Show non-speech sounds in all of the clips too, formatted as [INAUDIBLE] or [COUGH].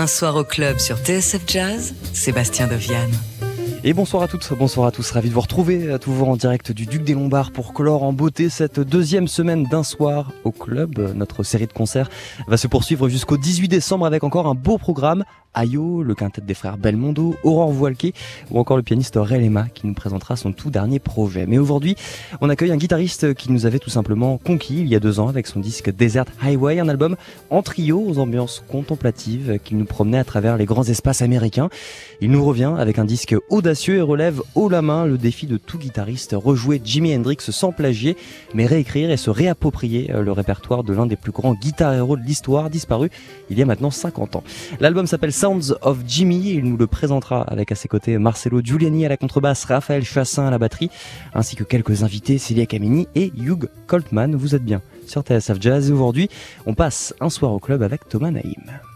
Un soir au club sur TSF Jazz, Sébastien Dovian. Et bonsoir à toutes, bonsoir à tous, ravi de vous retrouver, à toujours en direct du Duc des Lombards pour clore en beauté cette deuxième semaine d'un soir au club. Notre série de concerts va se poursuivre jusqu'au 18 décembre avec encore un beau programme Ayo, le quintet des frères Belmondo, Aurore Voilquet ou encore le pianiste Relema qui nous présentera son tout dernier projet. Mais aujourd'hui, on accueille un guitariste qui nous avait tout simplement conquis il y a deux ans avec son disque Desert Highway, un album en trio aux ambiances contemplatives qui nous promenait à travers les grands espaces américains. Il nous revient avec un disque audacieux et relève haut la main le défi de tout guitariste, rejouer Jimi Hendrix sans plagier, mais réécrire et se réapproprier euh, le répertoire de l'un des plus grands guitar héros de l'histoire disparu il y a maintenant 50 ans. L'album s'appelle Sounds of Jimmy. Il nous le présentera avec à ses côtés Marcelo Giuliani à la contrebasse, Raphaël Chassin à la batterie, ainsi que quelques invités, Celia Camini et Hugh Coltman. Vous êtes bien sur TSF Jazz et aujourd'hui, on passe un soir au club avec Thomas Naïm.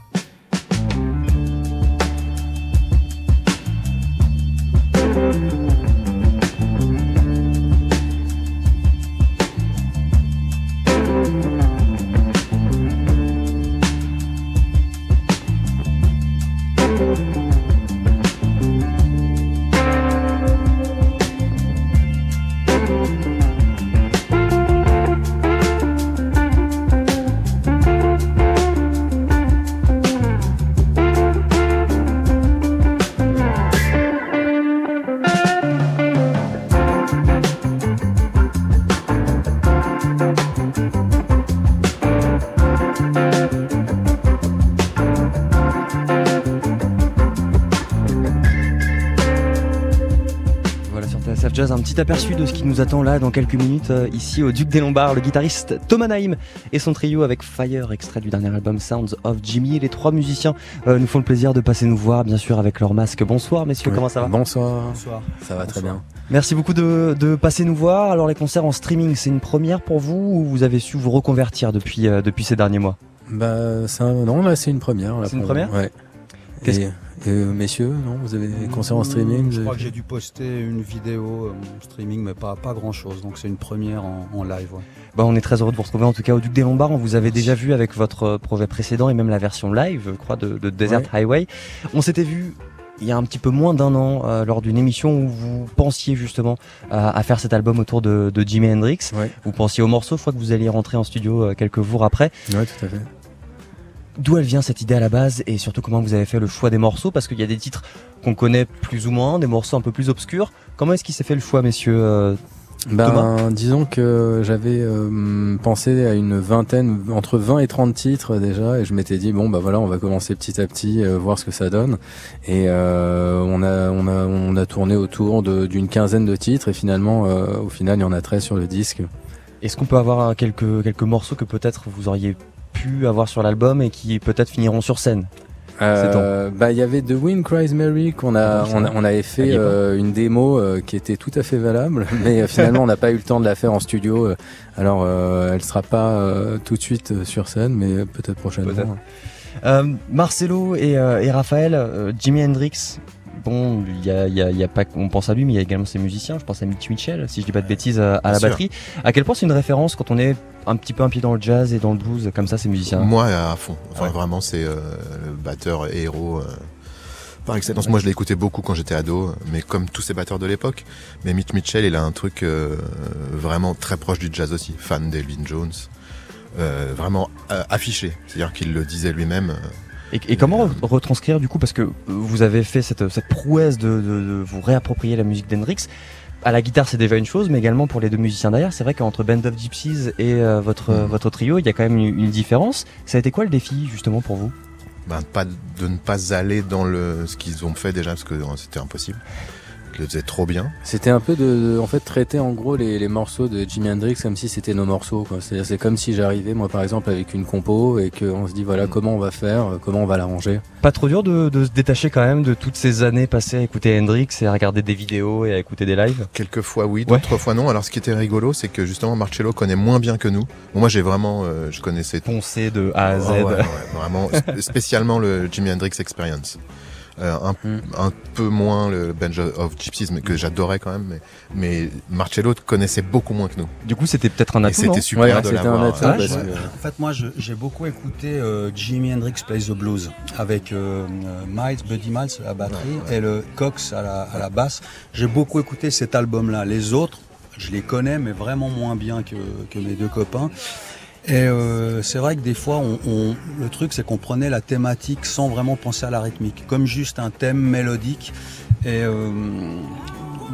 Petit aperçu de ce qui nous attend là dans quelques minutes euh, ici au Duc des Lombards, le guitariste Thomas Naïm et son trio avec Fire, extrait du dernier album Sounds of Jimmy. Les trois musiciens euh, nous font le plaisir de passer nous voir, bien sûr, avec leur masque. Bonsoir messieurs, comment ça va Bonsoir. Bonsoir. Ça va très bien. Merci beaucoup de, de, passer nous voir. Alors les concerts en streaming, c'est une première pour vous ou vous avez su vous reconvertir depuis, euh, depuis ces derniers mois? Bah ça, non, là c'est une première. C'est une première Ouais. Et, messieurs, non Vous avez des concerts en streaming Je crois que j'ai dû poster une vidéo euh, streaming, mais pas, pas grand chose. Donc c'est une première en, en live. Ouais. Bah, on est très heureux de vous retrouver en tout cas au Duc des Lombards. On vous avait déjà vu avec votre projet précédent et même la version live, je crois, de, de Desert Ouais. Highway. On s'était vu il y a un petit peu moins d'un an euh, lors d'une émission où vous pensiez justement euh, à faire cet album autour de, de Jimi Hendrix. Ouais. Vous pensiez au morceau, je crois que vous alliez rentrer en studio euh, quelques jours après. Ouais, tout à fait. D'où elle vient cette idée à la base et surtout comment vous avez fait le choix des morceaux parce qu'il y a des titres qu'on connaît plus ou moins, des morceaux un peu plus obscurs. Comment est-ce qu'il s'est fait le choix, messieurs euh, Ben, disons que j'avais euh, pensé à une vingtaine, entre 20 et 30 titres déjà, et je m'étais dit bon bah voilà, on va commencer petit à petit, euh, voir ce que ça donne. Et euh, on a on a on a tourné autour d'une quinzaine de titres, et finalement, euh, au final, il y en a 13 sur le disque. Est-ce qu'on peut avoir euh, quelques, quelques morceaux que peut-être vous auriez pu avoir sur l'album et qui peut-être finiront sur scène Euh, bah il y avait The Wind Cries Mary qu'on a, Ah on, avait fait euh, une démo euh, qui était tout à fait valable, [LAUGHS] mais finalement on n'a pas eu le temps de la faire en studio. Alors elle sera pas tout de suite sur scène, mais peut-être prochainement. Marcelo et, et Raphaël, Jimi Hendrix. Bon, il y a, il y a- il y a pas, on pense à lui, mais il y a également ses musiciens. Je pense à Mitch Mitchell, si je dis pas de bêtises, à, à la sûr. batterie. À quel point c'est une référence quand on est un petit peu un pied dans le jazz et dans le blues, comme ça, ces musiciens? Moi, à fond. Enfin, Ouais. vraiment, c'est euh, le batteur héros euh, par excellence. Moi, je l'ai écouté beaucoup quand j'étais ado, mais comme tous ces batteurs de l'époque. Mais Mitch Mitchell, il a un truc euh, vraiment très proche du jazz aussi. Fan d'Elvin Jones. Vraiment affiché. C'est-à-dire qu'il le disait lui-même. Euh, Et, et comment re- retranscrire du coup Parce que vous avez fait cette, cette prouesse de, de- de vous réapproprier la musique d'Hendrix. À la guitare, c'est déjà une chose, mais également pour les deux musiciens derrière, c'est vrai qu'entre Band of Gypsies et euh, votre, Mhm. votre trio, il y a quand même une, une différence. Ça a été quoi le défi justement pour vous? Ben, pas, de ne pas aller dans le, ce qu'ils ont fait déjà, parce que euh, c'était impossible. Le faisaient trop bien. C'était un peu de, de- en fait traiter en gros les, les morceaux de Jimi Hendrix comme si c'était nos morceaux. c'est comme si j'arrivais moi par exemple avec une compo et qu'on se dit voilà Mm. comment on va faire, euh, comment on va l'arranger. Pas trop dur de, de se détacher quand même de toutes ces années passées à écouter Hendrix et à regarder des vidéos et à écouter des lives? Quelquefois oui, d'autres fois non. Alors ce qui était rigolo, c'est que justement Marcello connaît moins bien que nous. Bon, moi j'ai vraiment, euh, je connaissais Poncé de A à Z. Ouais, ouais, vraiment, sp- spécialement le Jimi Hendrix Experience. Euh, un, Mm. un peu moins le Bench of Gypsies, mais que j'adorais quand même. Mais, mais Marcello connaissait beaucoup moins que nous. Du coup, c'était peut-être un atout, c'était super Ouais, de l'avoir. Ah, que- En fait, moi, j'ai beaucoup écouté euh, Jimi Hendrix Plays the Blues avec euh, euh, Miles, Buddy Miles à la batterie Ouais, ouais. et le Cox à la, à la basse. J'ai beaucoup écouté cet album-là. Les autres, je les connais, mais vraiment moins bien que, que mes deux copains. Et euh, c'est vrai que des fois, on, on- le truc, c'est qu'on prenait la thématique sans vraiment penser à la rythmique, comme juste un thème mélodique. Et euh,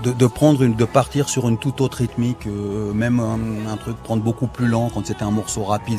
de, de prendre une, de partir sur une toute autre rythmique, euh, même un, truc prendre beaucoup plus lent quand c'était un morceau rapide,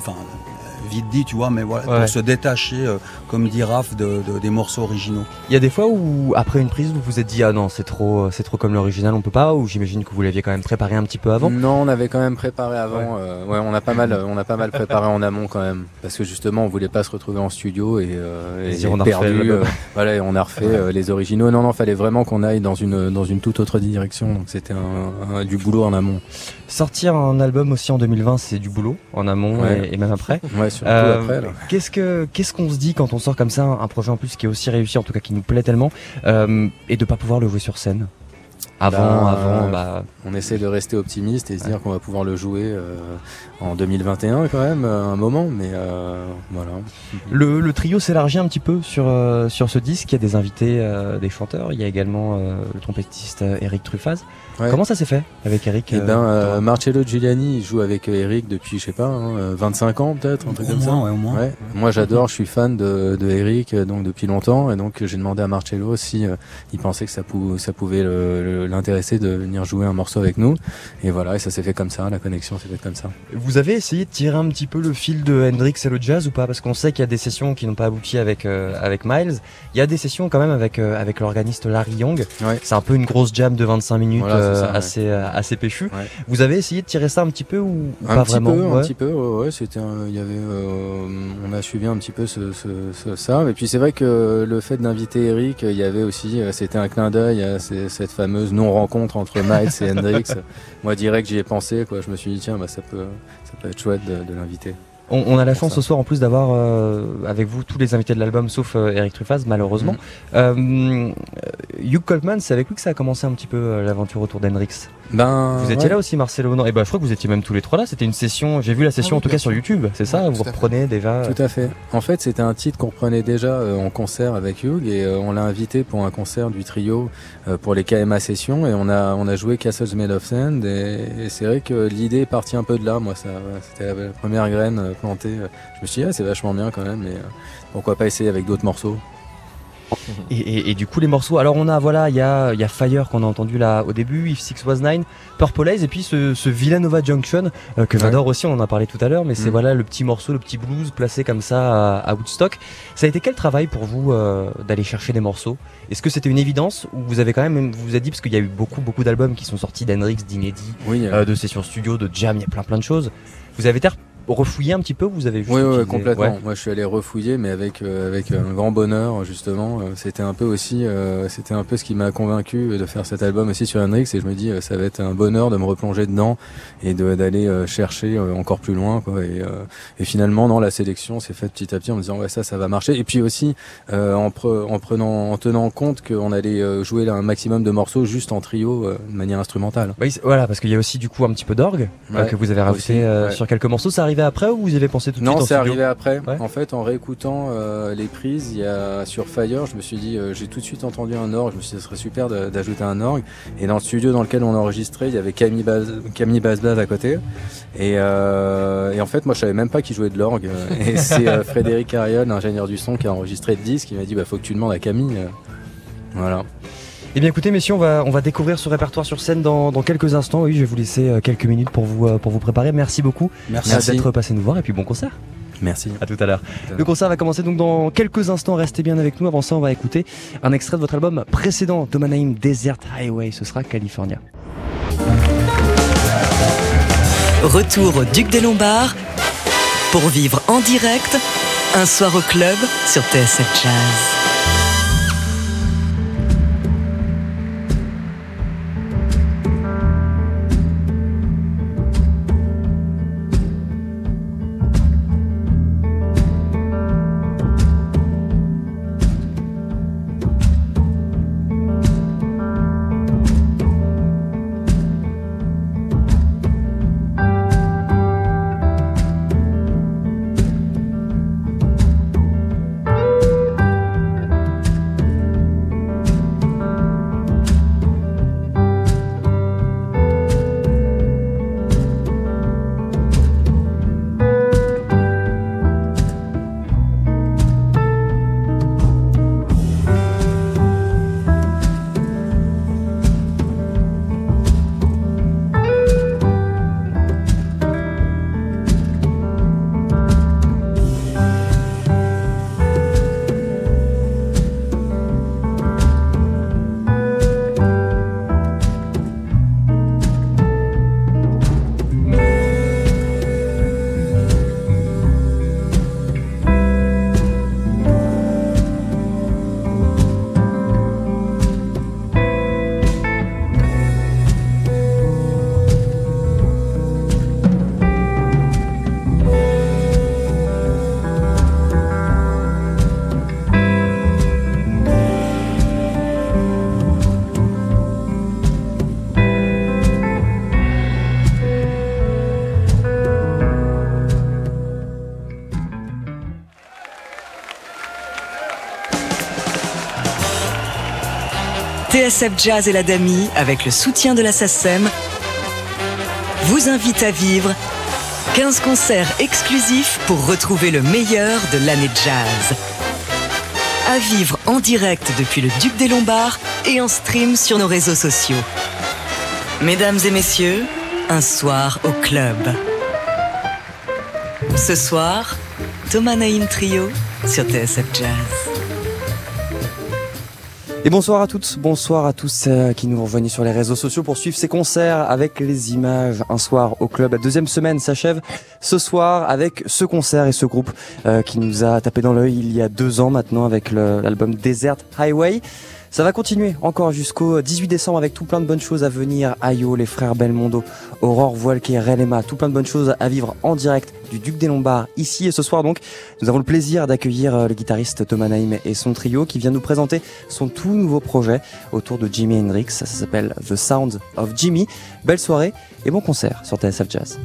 vite dit, tu vois, mais voilà, Ouais. pour se détacher, euh, comme dit Raph, de, de- des morceaux originaux. Il y a des fois où, après une prise, vous vous êtes dit, ah non, c'est trop, c'est trop comme l'original, on peut pas, ou j'imagine que vous l'aviez quand même préparé un petit peu avant? Non, on avait quand même préparé avant. euh, Ouais, on a pas mal, on a pas mal préparé en amont quand même, parce que justement, on voulait pas se retrouver en studio et, euh, et Et dire, on a refait perdu. l'album. euh, voilà, et on a refait euh, les originaux. Non, non, fallait vraiment qu'on aille dans une dans une toute autre direction. Donc c'était un, un- du boulot en amont. Sortir un album aussi en 2020, c'est du boulot, en amont Ouais. et, et même après. [LAUGHS] Ouais, surtout Euh, après. Qu'est-ce que qu'est-ce qu'on se dit quand on sort comme ça un projet en plus qui est aussi réussi, en tout cas qui nous plaît tellement, euh, et de pas pouvoir le jouer sur scène? Avant, Ben, avant, bah, On essaie de rester optimiste et se dire qu'on va pouvoir le jouer euh, en 2021 quand même, un moment, mais euh, voilà. le, le trio s'élargit un petit peu sur sur ce disque. Il y a des invités, euh, des chanteurs. Il y a également le trompettiste Eric Truffaz. Ouais. Comment ça s'est fait avec Eric Eh euh, ben, euh, Marcello Giuliani, il joue avec euh, Eric depuis, je sais pas, hein, euh, 25 ans peut-être, un truc Au comme ça. moins, ouais, au moins. Ouais. Moi j'adore, je suis fan de, de Eric euh, donc depuis longtemps et donc j'ai demandé à Marcello si euh, il pensait que ça, pou- ça pouvait l'intéresser de venir jouer un morceau avec nous et voilà et ça s'est fait comme ça, la connexion s'est faite comme ça. Vous avez essayé de tirer un petit peu le fil de Hendrix et le jazz ou pas? Parce qu'on sait qu'il y a des sessions qui n'ont pas abouti avec euh, avec Miles. Il y a des sessions quand même avec euh, avec l'organiste Larry Young. Ouais. C'est un peu une grosse jam de 25 minutes Voilà, ça, ouais. assez euh, assez péchu. Ouais. Vous avez essayé de tirer ça un petit peu ou, Un pas petit vraiment peu, un petit peu, ouais, c'était, il y avait, euh, on a suivi un petit peu ce, ce- ce- ça. Et puis c'est vrai que le fait d'inviter Eric, il y avait aussi, euh, c'était un clin d'œil à cette fameuse non-rencontre entre Miles et Hendrix. [LAUGHS] Moi direct j'y ai pensé, quoi. Je me suis dit tiens, bah ça peut, ça peut être chouette de, de l'inviter. On, on a la Pour chance ce soir en plus d'avoir euh, avec vous tous les invités de l'album sauf euh, Eric Truffaz malheureusement. Mm. Euh, Hugh Coltman, c'est avec lui que ça a commencé un petit peu l'aventure autour d'Hendrix. Ben, Vous étiez ouais. là aussi Marcelo Non, et ben je crois que vous étiez même tous les trois là. C'était une session. J'ai vu la session Ah oui, en tout cas sur. YouTube. C'est ça Ouais, Vous reprenez déjà. Tout à fait. En fait, c'était un titre qu'on reprenait déjà en concert avec Hugh et on l'a invité pour un concert du trio pour les KMA sessions et on a on a joué Castles Made of Sand et, et c'est vrai que l'idée est partie un peu de là. Moi, ça c'était la première graine euh, Je me suis dit ah, c'est vachement bien quand même, mais euh, pourquoi pas essayer avec d'autres morceaux. Et, et- et du coup les morceaux. Alors on a voilà, il y a, y a Fire qu'on a entendu là au début, If Six Was Nine, Purple Haze et puis ce, ce Villanova Junction euh, que j'adore aussi. On en a parlé tout à l'heure, mais c'est Mm. voilà le petit morceau, le petit blues placé comme ça à, à Woodstock. Ça a été quel travail pour vous euh, d'aller chercher des morceaux? Est-ce que c'était une évidence ou vous avez quand même vous vous êtes dit parce qu'il y a eu beaucoup beaucoup d'albums qui sont sortis d'Hendrix, d'inédits, Oui. euh, de sessions studio, de jam, il y a plein plein de choses. Vous avez été refouillé un petit peu ou vous avez juste Oui, complètement. ouais. Moi, je suis allé refouiller, mais avec euh, avec un grand bonheur justement. Euh, C'était un peu aussi, euh, c'était un peu ce qui m'a convaincu de faire cet album aussi sur Hendrix. Et je me dis, euh, ça va être un bonheur de me replonger dedans et d'aller euh, chercher euh, encore plus loin, quoi. Et, euh, et finalement, non, la sélection s'est faite petit à petit en me disant, ouais, ça, ça va marcher. Et puis aussi, euh, en, pre- en prenant, en tenant compte qu'on allait euh, jouer là un maximum de morceaux juste en trio, euh, de manière instrumentale. Oui, c'est- voilà, parce qu'il y a aussi du coup un petit peu d'orgue euh, Ouais, que vous avez rajouté aussi, euh, sur quelques morceaux. Ça après ou vous y avez pensé tout de Non, suite en c'est arrivé après. Ouais. En fait, en réécoutant euh, les prises, il y a sur Fire, je me suis dit, euh, j'ai tout de suite entendu un orgue. Je me suis dit, ce serait super d'ajouter un orgue. Et dans le studio dans lequel on a enregistré, il y avait Camille Baz, Camille à côté. Et, euh, et en fait, moi, je savais même pas qui jouait de l'orgue. [LAUGHS] Et c'est Frédéric Ariol, l'ingénieur du son, qui a enregistré le disque. qui m'a dit, bah, faut que tu demandes à Camille. Voilà. Eh bien écoutez messieurs, on va, on va découvrir ce répertoire sur scène dans, dans quelques instants. Oui, je vais vous laisser euh, quelques minutes pour vous, euh, pour vous préparer. Merci beaucoup Merci. euh, Merci. d'être passé nous voir et puis bon concert. Merci. À tout à l'heure. l'heure. Le concert va commencer donc dans quelques instants. Restez bien avec nous. Avant ça, on va écouter un extrait de votre album précédent, Domanaim Desert Highway. Ce sera California. Retour au Duc des Lombards pour vivre en direct un soir au club sur TSF Jazz. TSF Jazz et la DAMI, avec le soutien de la SACEM, vous invite à vivre 15 concerts exclusifs pour retrouver le meilleur de l'année jazz. À vivre en direct depuis le Duc des Lombards et en stream sur nos réseaux sociaux. Mesdames et messieurs, un soir au club. Ce soir, Thomas Naïm Trio sur TSF Jazz. Et bonsoir à toutes, bonsoir à tous euh, qui nous rejoignent sur les réseaux sociaux pour suivre ces concerts avec les images un soir au club. La deuxième semaine s'achève ce soir avec ce concert et ce groupe euh, qui nous a tapé dans l'œil il y a deux ans maintenant avec l'album Desert Highway. Ça va continuer encore jusqu'au 18 décembre avec tout plein de bonnes choses à venir. Ayo, les frères Belmondo, Aurore Voilquet, Relema, tout plein de bonnes choses à vivre en direct du Duc des Lombards ici et ce soir donc. Nous avons le plaisir d'accueillir euh, le guitariste Thomas Naïm et son trio qui vient nous présenter son tout nouveau projet autour de Jimi Hendrix. Ça s'appelle The Sound of Jimmy. Belle soirée et bon concert sur TSF Jazz.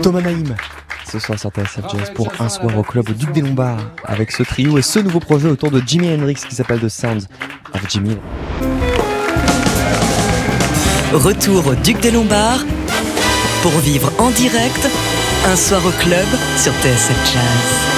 Thomas Naïm. Ce soir sur TSF Jazz pour un soir au club au Duc des Lombards avec ce trio et ce nouveau projet autour de Jimi Hendrix qui s'appelle The Sounds of Jimi. Retour au Duc des Lombards pour vivre en direct un soir au club sur TSF Jazz.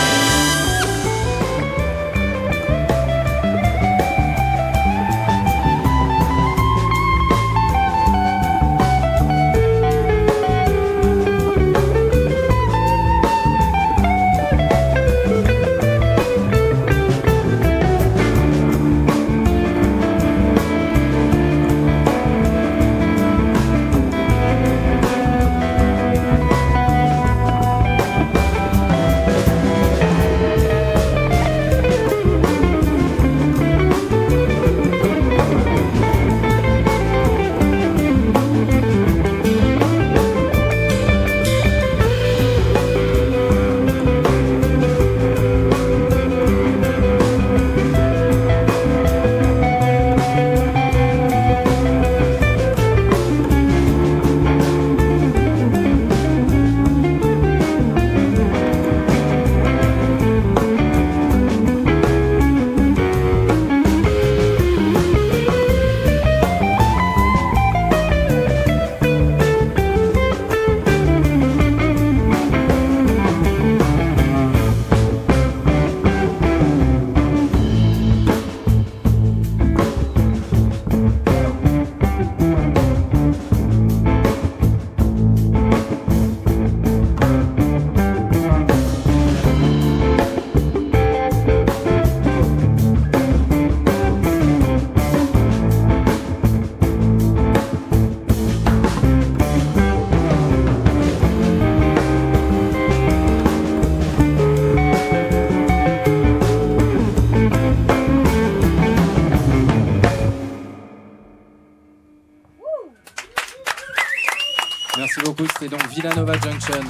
Villanova Junction.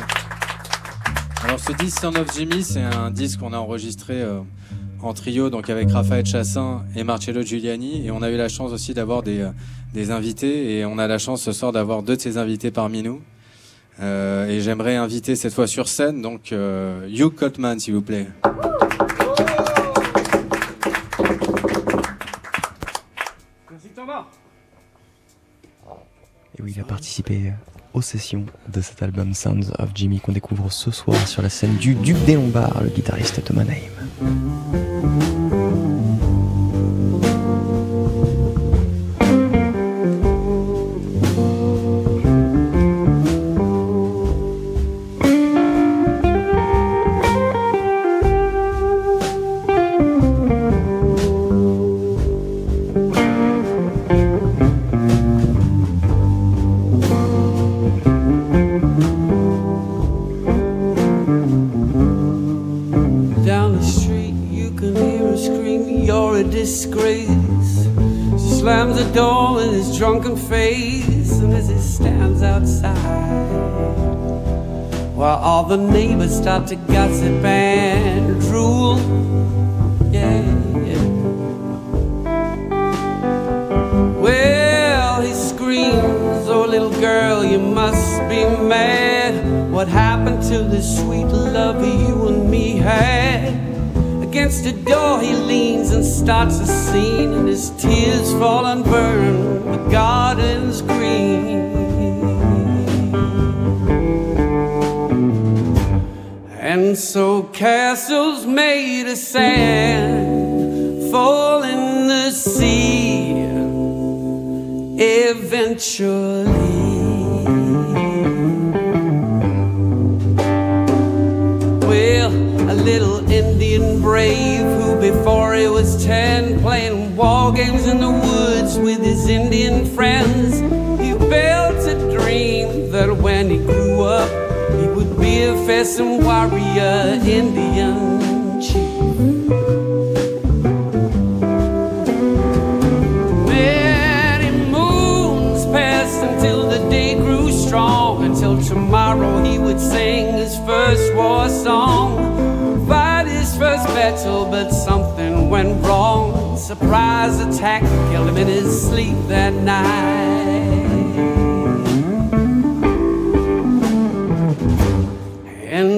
Alors ce disque Son of Jimmy, c'est un disque qu'on a enregistré euh, en trio, donc avec Raphaël Chassin et Marcello Giuliani, et on a eu la chance aussi d'avoir des, euh, des, invités, et on a la chance ce soir d'avoir deux de ces invités parmi nous. Euh, et j'aimerais inviter cette fois sur scène, donc Hugh Coltman, s'il vous plaît. Merci Thomas. Et oui, il a participé de cet album Sounds of Jimmy qu'on découvre ce soir sur la scène du Duc des Lombards, le guitariste Thomas Naim.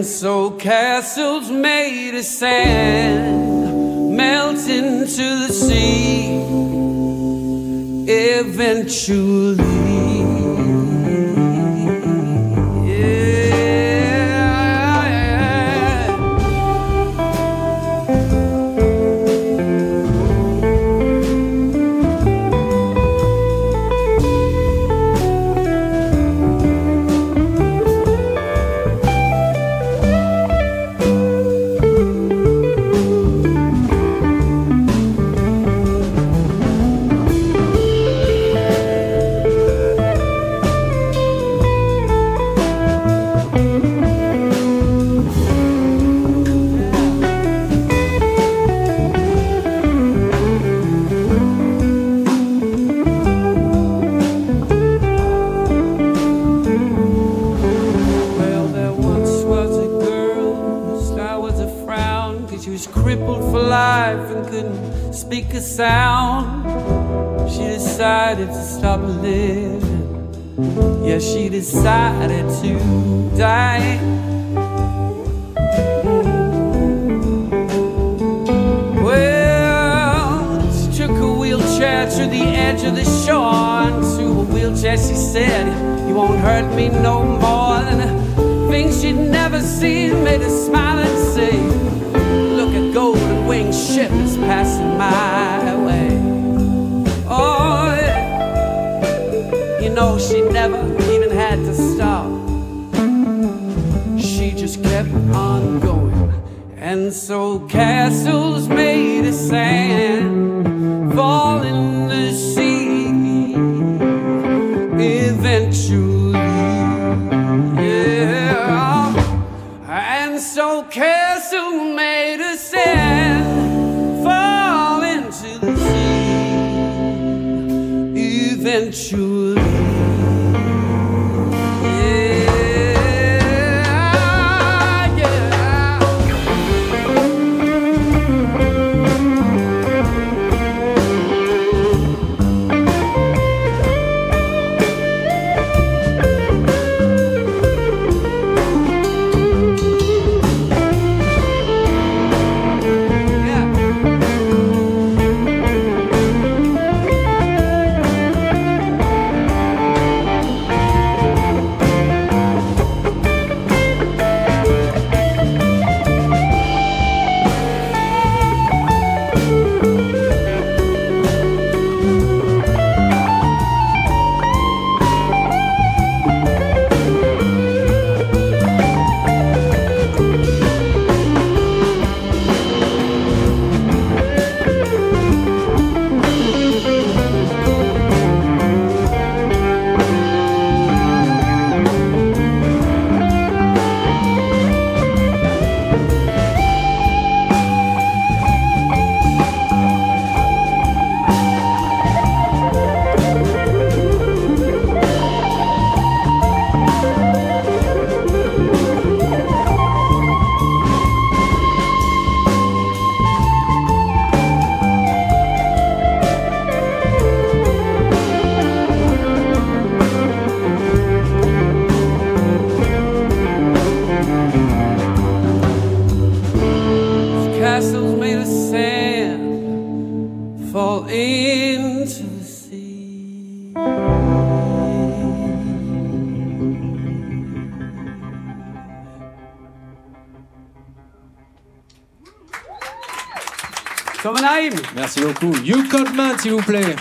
So castles made of sand melt into the sea eventually. Merci beaucoup. Hugh Coltman, s'il vous plaît.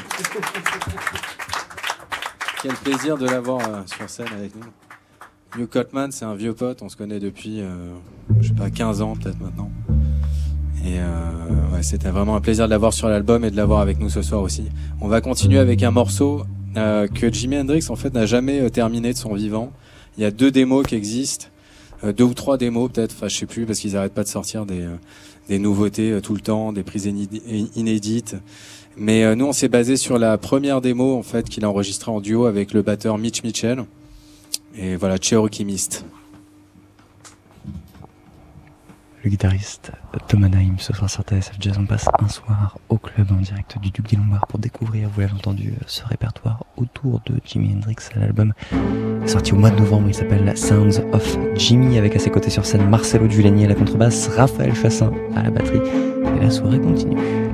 Quel plaisir de l'avoir euh, sur scène avec nous. Hugh Coltman, c'est un vieux pote, on se connaît depuis, euh, je sais pas, 15 ans peut-être maintenant. Et euh, c'était vraiment un plaisir de l'avoir sur l'album et de l'avoir avec nous ce soir aussi. On va continuer avec un morceau que Jimi Hendrix en fait n'a jamais terminé de son vivant. Il y a deux démos qui existent, deux ou trois démos peut-être, enfin je sais plus parce qu'ils arrêtent pas de sortir des, euh, nouveautés euh, tout le temps, des prises inédi- inédites. Mais euh, nous on s'est basé sur la première démo en fait qu'il a enregistrée en duo avec le batteur Mitch Mitchell. Et voilà, Cherokee Mist. Le guitariste Tom Anaheim ce soir sur TSF Jazz. On passe un soir au club en direct du Duc des Lombards pour découvrir, vous l'avez entendu, ce répertoire autour de Jimi Hendrix. L'album sorti au mois de novembre, il s'appelle Sounds of Jimmy avec à ses côtés sur scène Marcelo Giuliani à la contrebasse, Raphaël Chassin à la batterie et la soirée continue.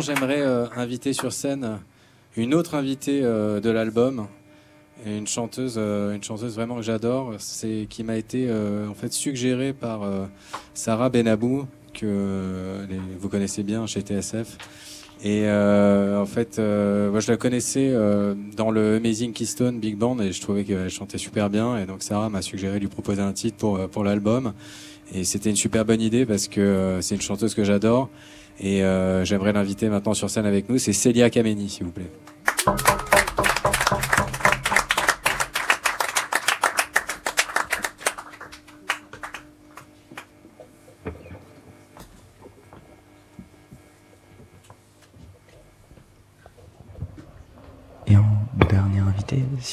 J'aimerais inviter sur scène une autre invitée de l'album, une chanteuse, une chanteuse vraiment que j'adore, qui m'a été en fait suggérée par Sarah Benabou que vous connaissez bien chez TSF. Et euh, en fait, euh, je la connaissais euh, dans le Amazing Keystone Big Band et je trouvais qu'elle chantait super bien. Et donc Sarah m'a suggéré de lui proposer un titre pour, pour l'album. Et c'était une super bonne idée parce que c'est une chanteuse que j'adore. Et j'aimerais l'inviter maintenant sur scène avec nous. C'est Célia Kameni, s'il vous plaît.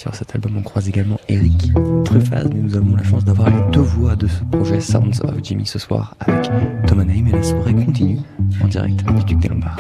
Sur cet album, on croise également Eric Truffaz, mais nous avons la chance d'avoir les deux voix de ce projet Sounds of Jimmy ce soir avec Thomas Naim et la soirée continue en direct du Duc des Lombards.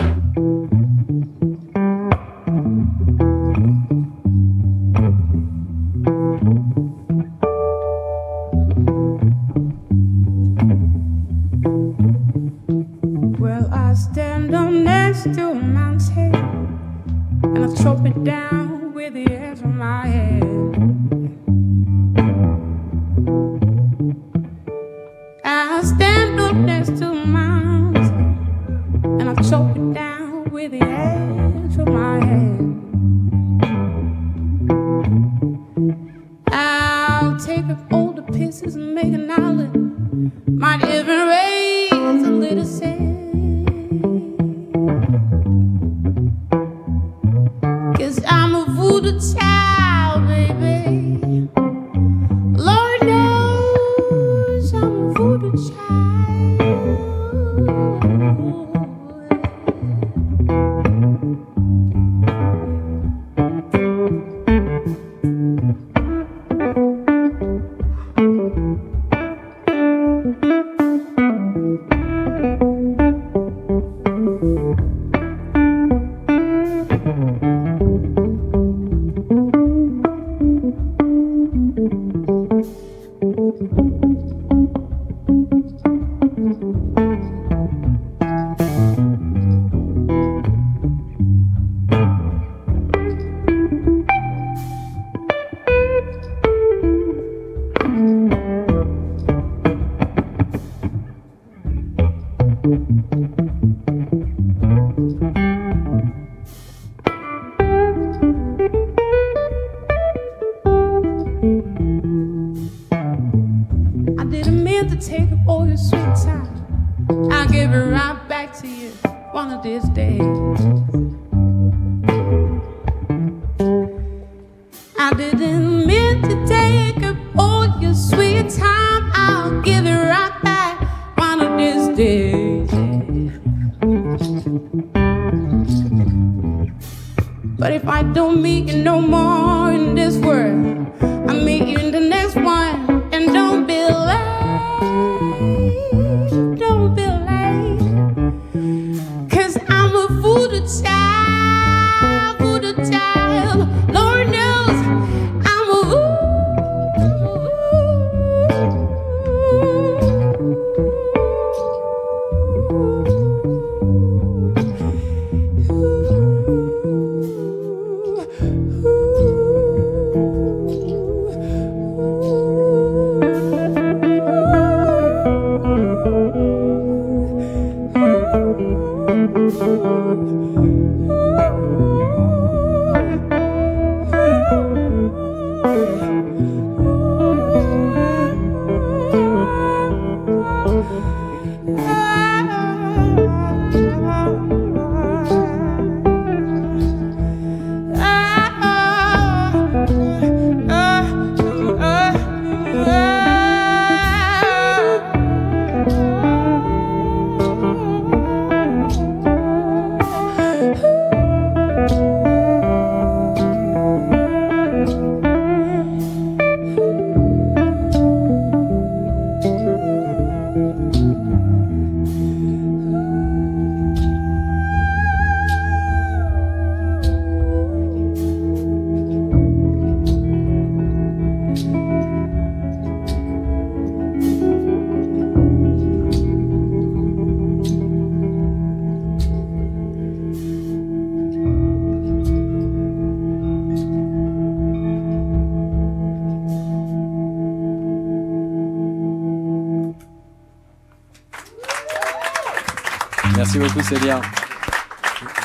Beaucoup Célia.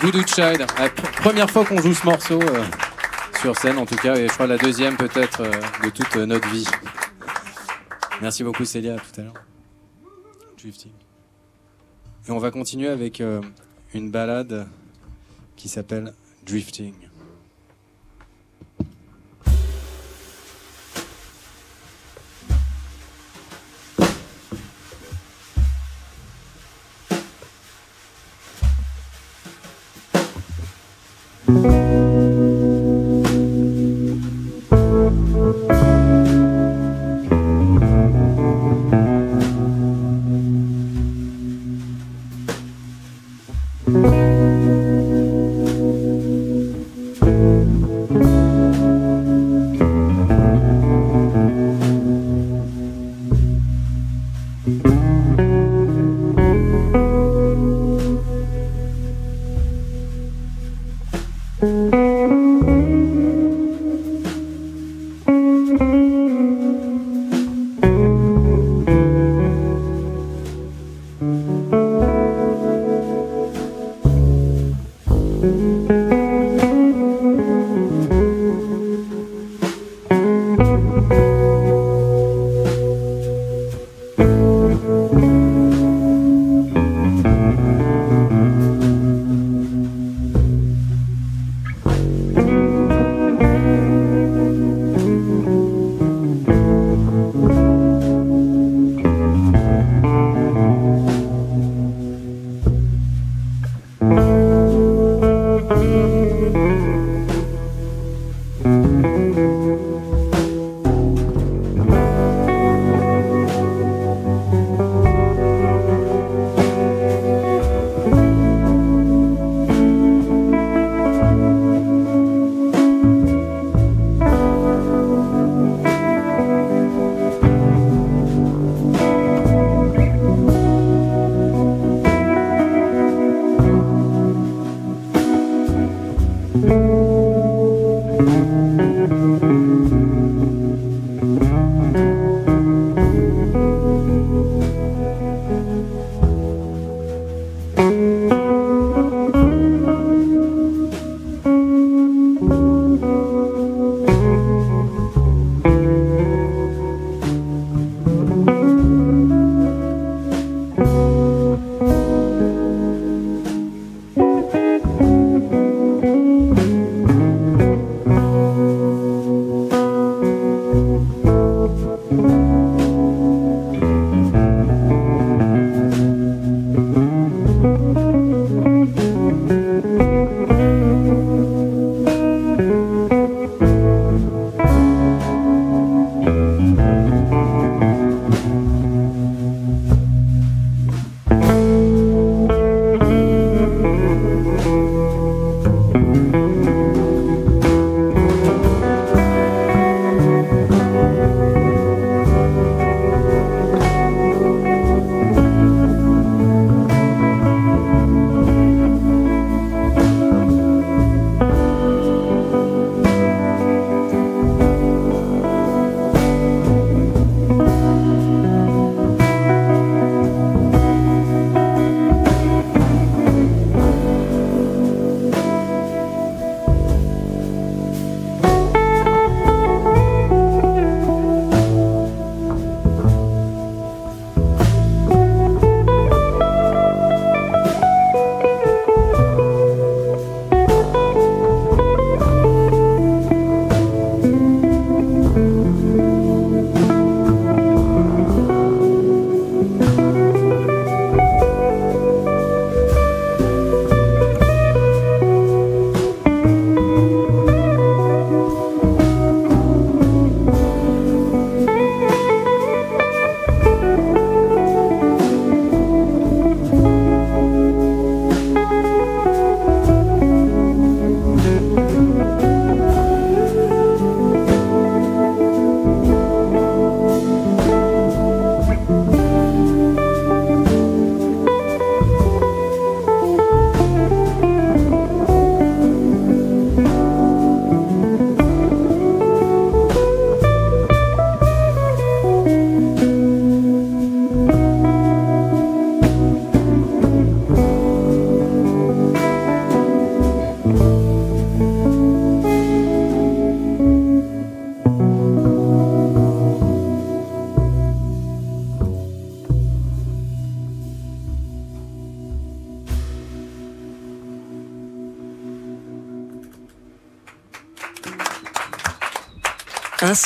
Voodoo Child, la première fois qu'on joue ce morceau euh, sur scène en tout cas, et je crois la deuxième peut-être euh, de toute notre vie. Merci beaucoup Célia, à tout à l'heure. Drifting. Et on va continuer avec euh, une balade qui s'appelle Drifting.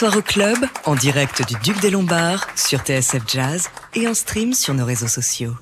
Soir au club, en direct du Duc des Lombards, sur TSF Jazz et en stream sur nos réseaux sociaux.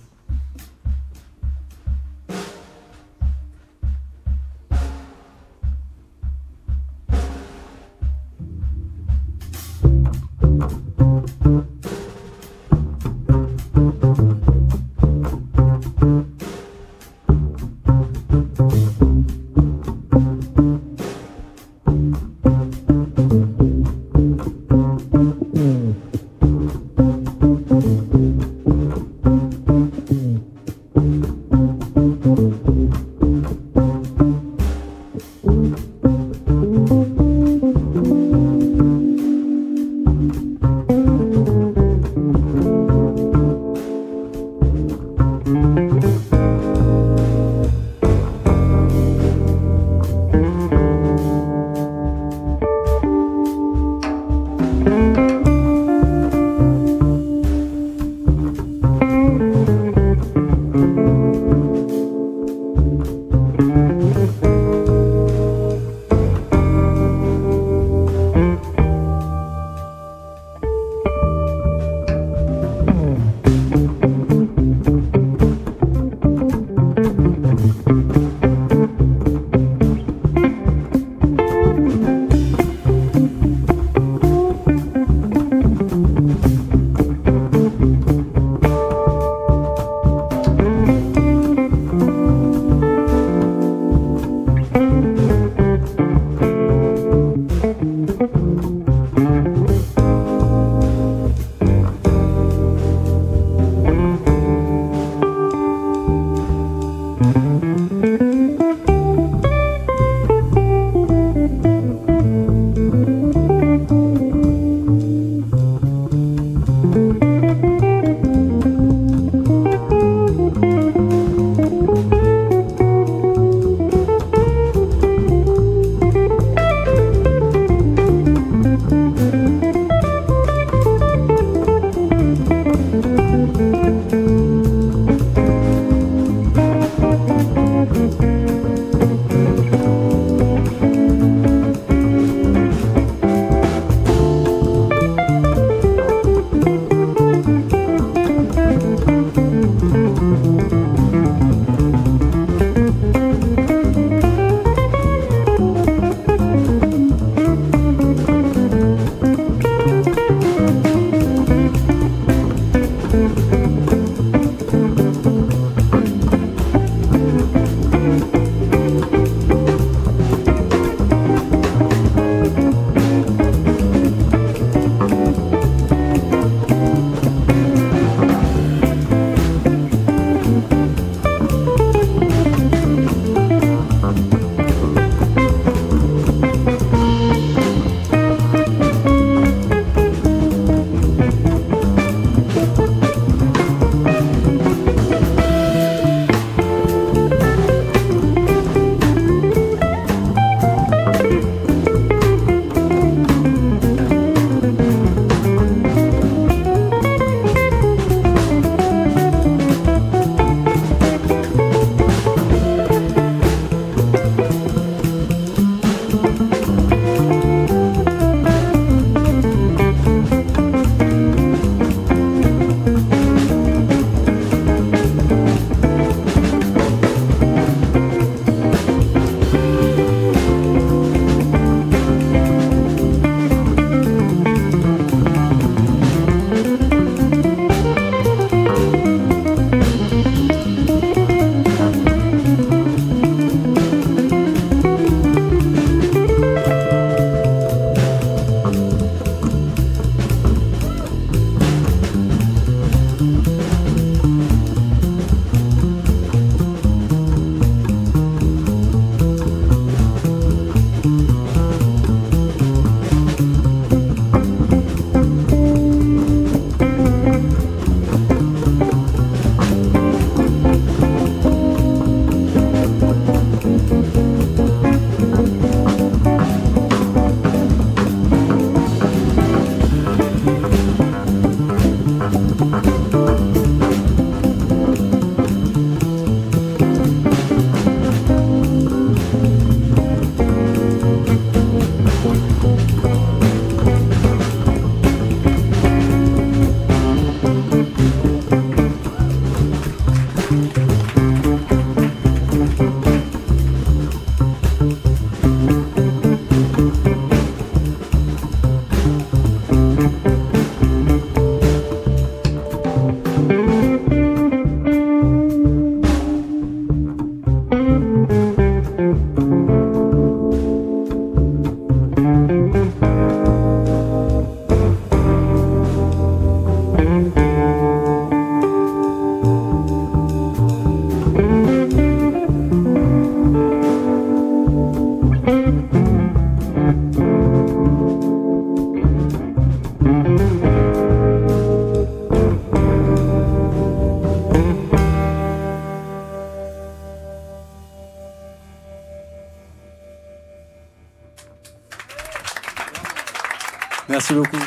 Merci beaucoup.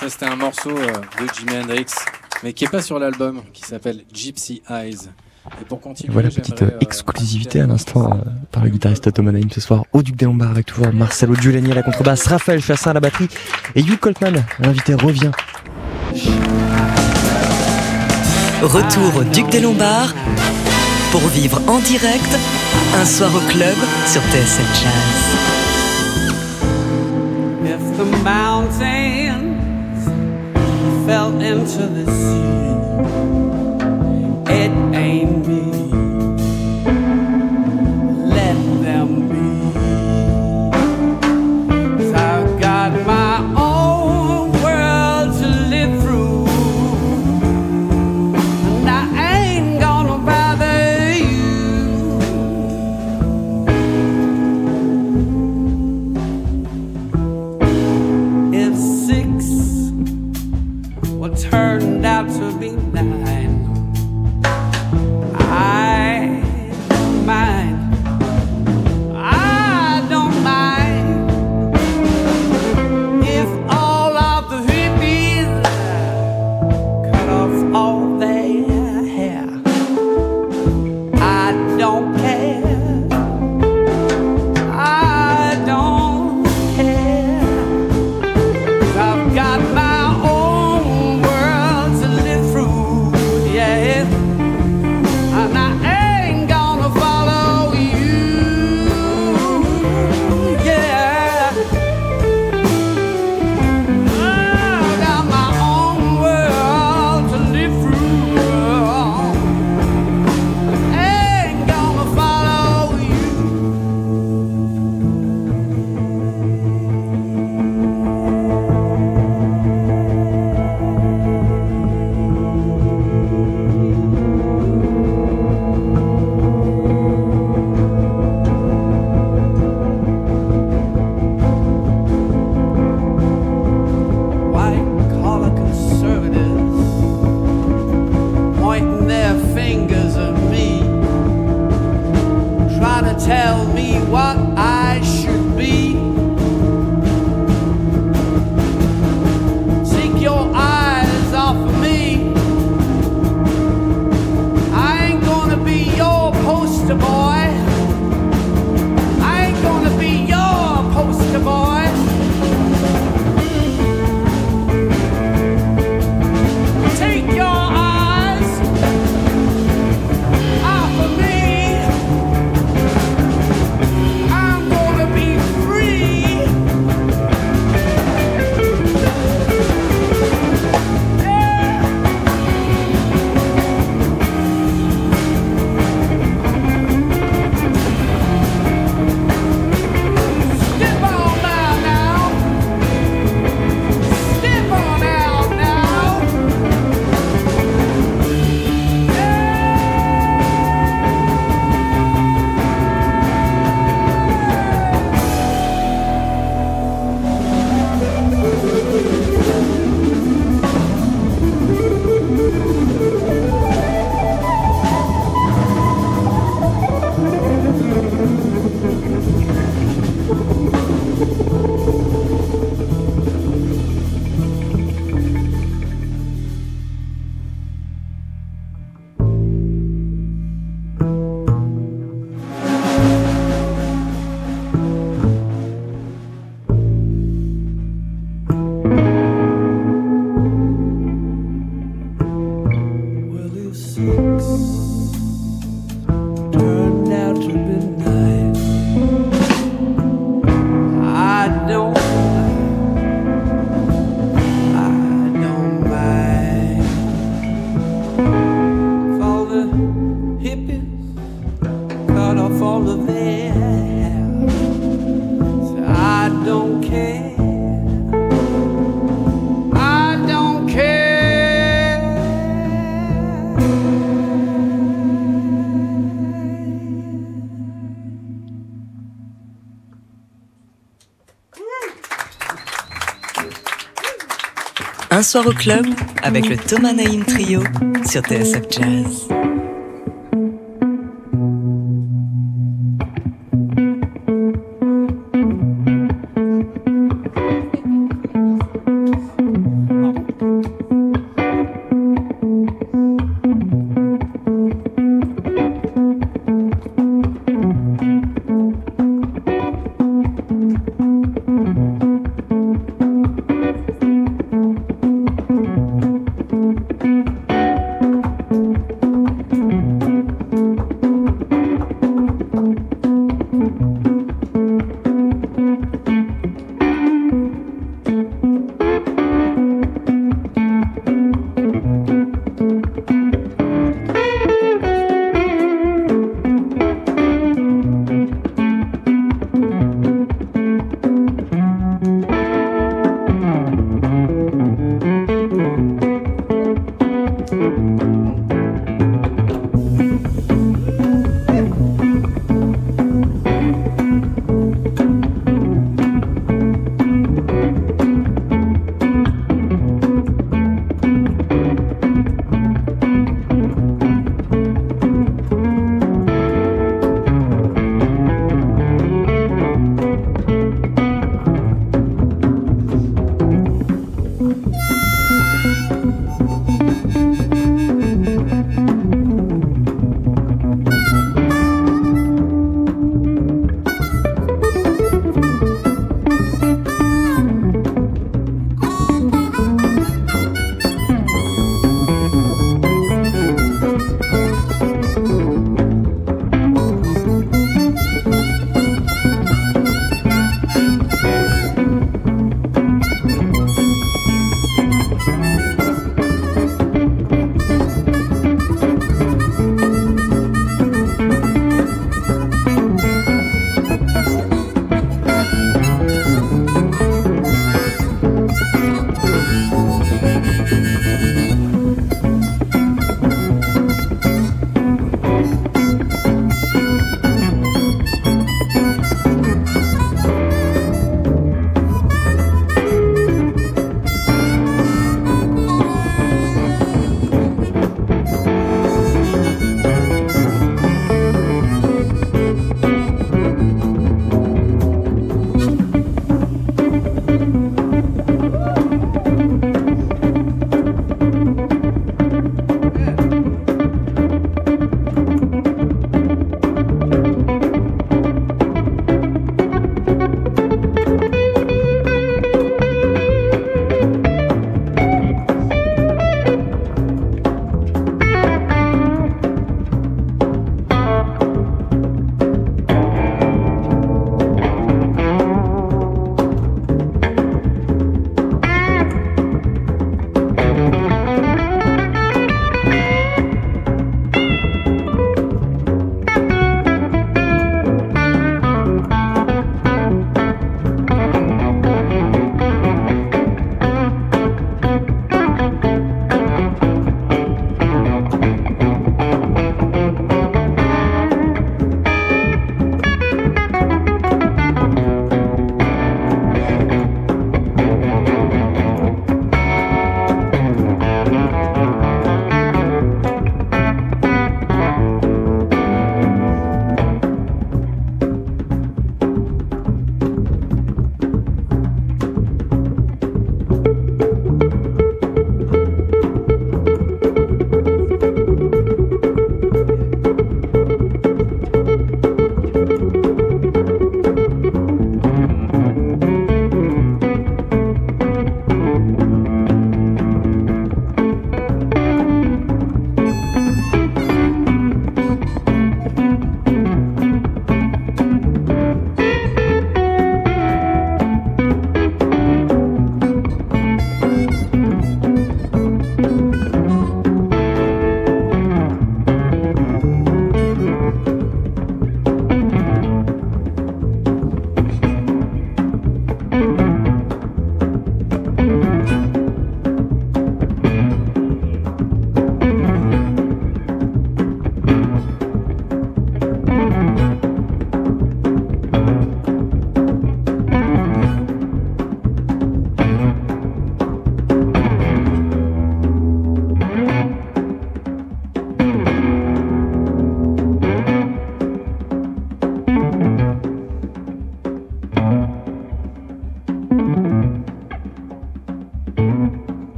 Ça, c'était un morceau euh, de Jimi Hendrix, mais qui est pas sur l'album, qui s'appelle Gypsy Eyes. Et pour continuer, Voilà, petite euh, euh, exclusivité à l'instant euh, par le guitariste Tom Anaheim ce soir au Duc des Lombards avec toujours Marcelo Giuliani à la contrebasse, Raphaël Chassin à la batterie et Hugh Coltman, l'invité revient. Retour au Duc des Lombards pour vivre en direct un soir au club sur TSL Jazz. Mountains fell into the sea, it ain't me. Soir au club avec le Thomas Naïm Trio sur TSF Jazz.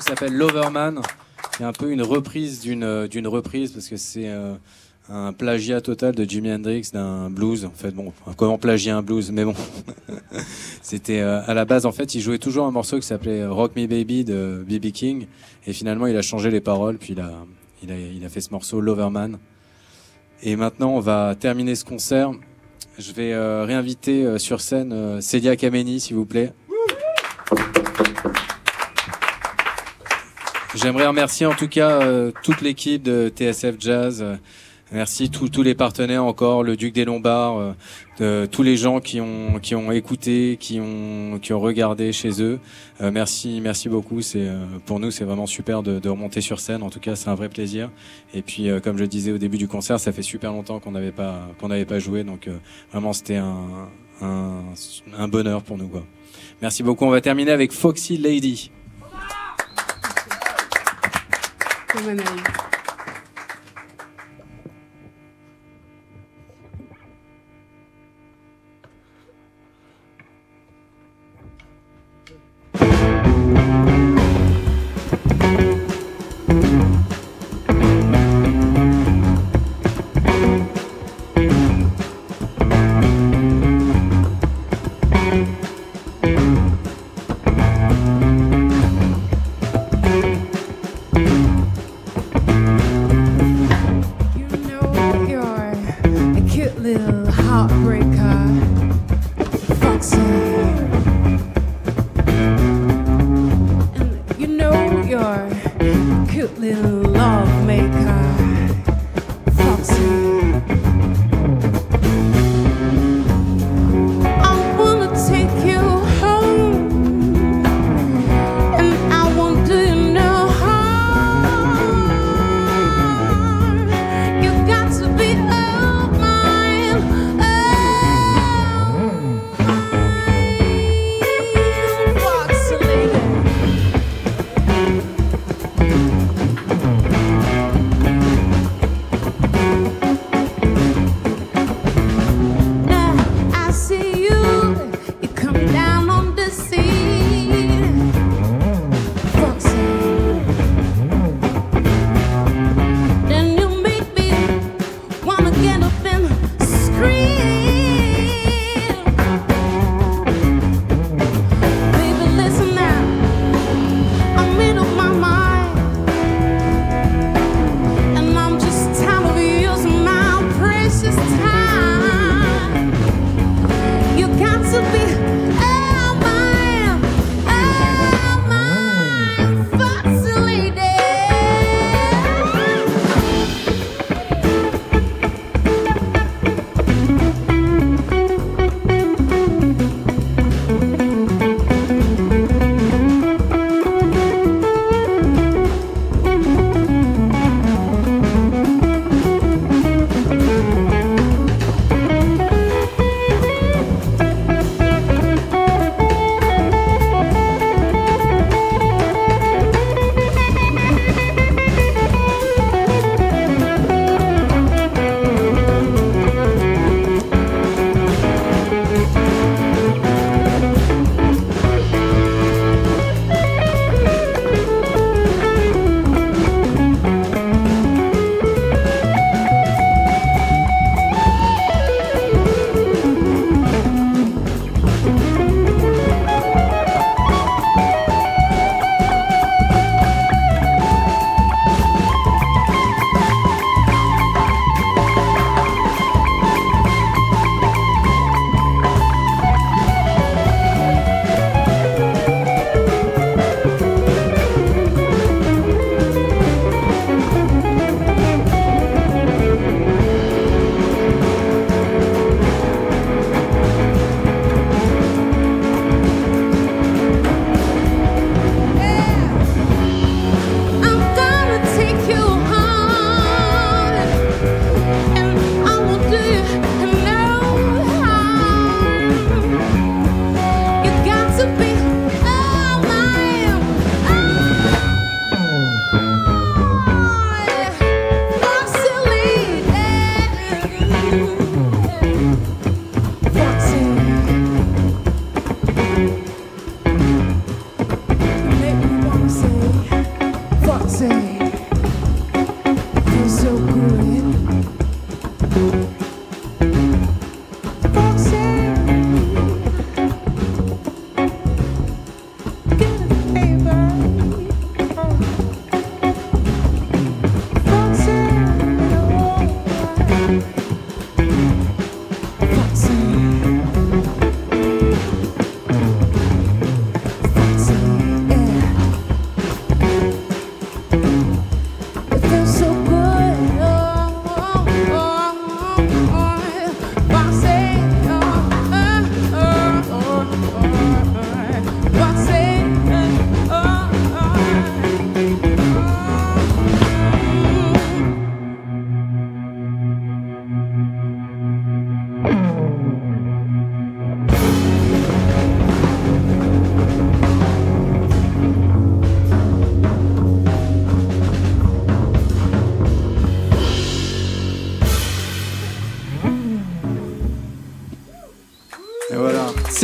Qui s'appelle Loverman, qui est un peu une reprise d'une d'une reprise parce que c'est euh, un plagiat total de Jimi Hendrix d'un blues. En fait, bon, comment plagier un blues, mais bon, [LAUGHS] c'était euh, à la base en fait, il jouait toujours un morceau qui s'appelait Rock Me Baby de BB King, et finalement il a changé les paroles, puis il a fait ce morceau Loverman. Et maintenant, on va terminer ce concert. Je vais euh, réinviter euh, sur scène euh, Célia Kameni, s'il vous plaît. J'aimerais remercier en tout cas euh, toute l'équipe de TSF Jazz. Merci tous les partenaires encore, le Duc des Lombards, euh, tous les gens qui ont qui ont écouté, qui ont qui ont regardé chez eux. Euh, merci merci beaucoup. C'est euh, pour nous c'est vraiment super de, de remonter sur scène. En tout cas c'est un vrai plaisir. Et puis euh, comme je disais au début du concert, ça fait super longtemps qu'on n'avait pas qu'on n'avait pas joué, donc vraiment c'était un, un un bonheur pour nous quoi. Merci beaucoup. On va terminer avec Foxy Lady. You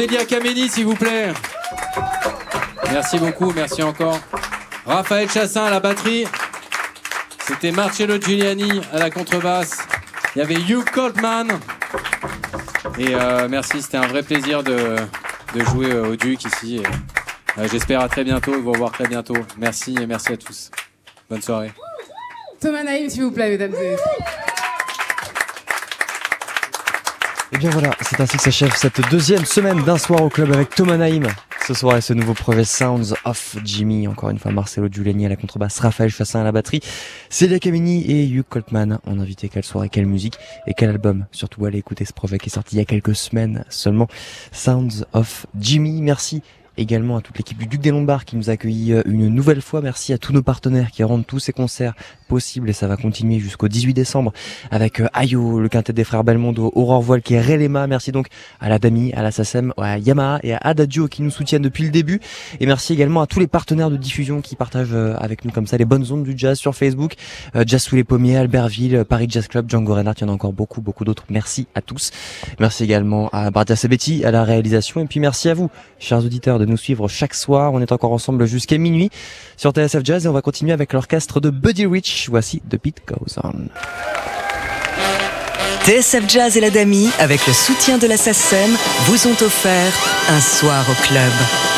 Célia Kameni, s'il vous plaît. Merci beaucoup, merci encore. Raphaël Chassin à la batterie. C'était Marcello Giuliani à la contrebasse. Il y avait Hugh Coltman. Et euh, merci, c'était un vrai plaisir de, jouer euh, au Duc ici. Euh, J'espère à très bientôt, vous revoir très bientôt. Merci et merci à tous. Bonne soirée. Thomas Naïm, s'il vous plaît, mesdames et messieurs. Et bien voilà, c'est ainsi que s'achève cette deuxième semaine d'un soir au club avec Thomas Naïm. Ce soir et ce nouveau projet Sounds of Jimmy. Encore une fois, Marcelo Giuliani à la contrebasse, Raphaël Chassin à la batterie, Célia Camini et Hugh Coltman ont invité quelle soirée, quelle musique et quel album. Surtout allez écouter ce projet qui est sorti il y a quelques semaines seulement. Sounds of Jimmy. Merci également à toute l'équipe du Duc des Lombards qui nous a euh, une nouvelle fois. Merci à tous nos partenaires qui rendent tous ces concerts possibles et ça va continuer jusqu'au 18 décembre avec euh, Ayo, le quintet des frères Belmondo, Aurore Voile qui est Relema. Merci donc à la Dami, à la SACEM, à Yamaha et à Adagio qui nous soutiennent depuis le début. Et merci également à tous les partenaires de diffusion qui partagent euh, avec nous comme ça les bonnes ondes du jazz sur Facebook. Euh, jazz sous les pommiers, Albertville, Paris Jazz Club, Django Reinhardt, il y en a encore beaucoup, beaucoup d'autres. Merci à tous. Merci également à Bardia Sabetti à la réalisation. Et puis merci à vous, chers auditeurs, de nous suivre chaque soir. On est encore ensemble jusqu'à minuit sur TSF Jazz et on va continuer avec l'orchestre de Buddy Rich. Voici The Beat Goes On. TSF Jazz et la Dami, avec le soutien de la vous ont offert un soir au club.